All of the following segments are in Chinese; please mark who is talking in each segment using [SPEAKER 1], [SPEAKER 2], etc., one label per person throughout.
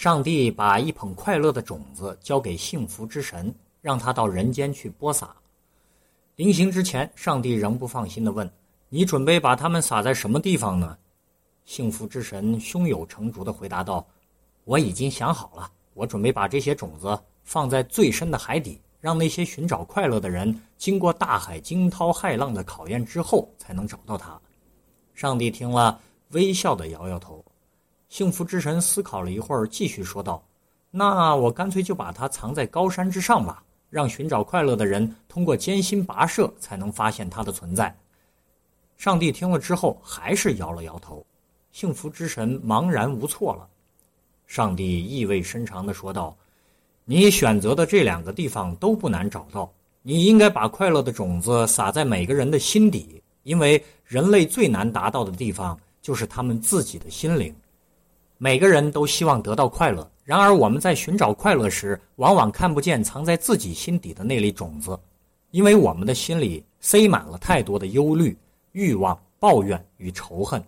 [SPEAKER 1] 上帝把一捧快乐的种子交给幸福之神，让他到人间去播撒。临行之前，上帝仍不放心地问：“你准备把它们撒在什么地方呢？”幸福之神胸有成竹地回答道：“我已经想好了，我准备把这些种子放在最深的海底，让那些寻找快乐的人经过大海惊涛骇浪的考验之后，才能找到它。”上帝听了，微笑地摇摇头。幸福之神思考了一会儿，继续说道：“那我干脆就把它藏在高山之上吧，让寻找快乐的人通过艰辛跋涉才能发现它的存在。”上帝听了之后，还是摇了摇头。幸福之神茫然无措了。上帝意味深长地说道：“你选择的这两个地方都不难找到。你应该把快乐的种子撒在每个人的心底，因为人类最难达到的地方就是他们自己的心灵。”每个人都希望得到快乐，然而我们在寻找快乐时，往往看不见藏在自己心底的那粒种子，因为我们的心里塞满了太多的忧虑、欲望、抱怨与仇恨。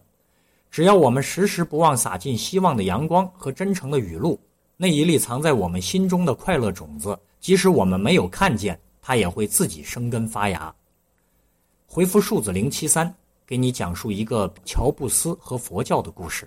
[SPEAKER 1] 只要我们时时不忘洒进希望的阳光和真诚的雨露，那一粒藏在我们心中的快乐种子，即使我们没有看见，它也会自己生根发芽。回复数字零七三，给你讲述一个乔布斯和佛教的故事。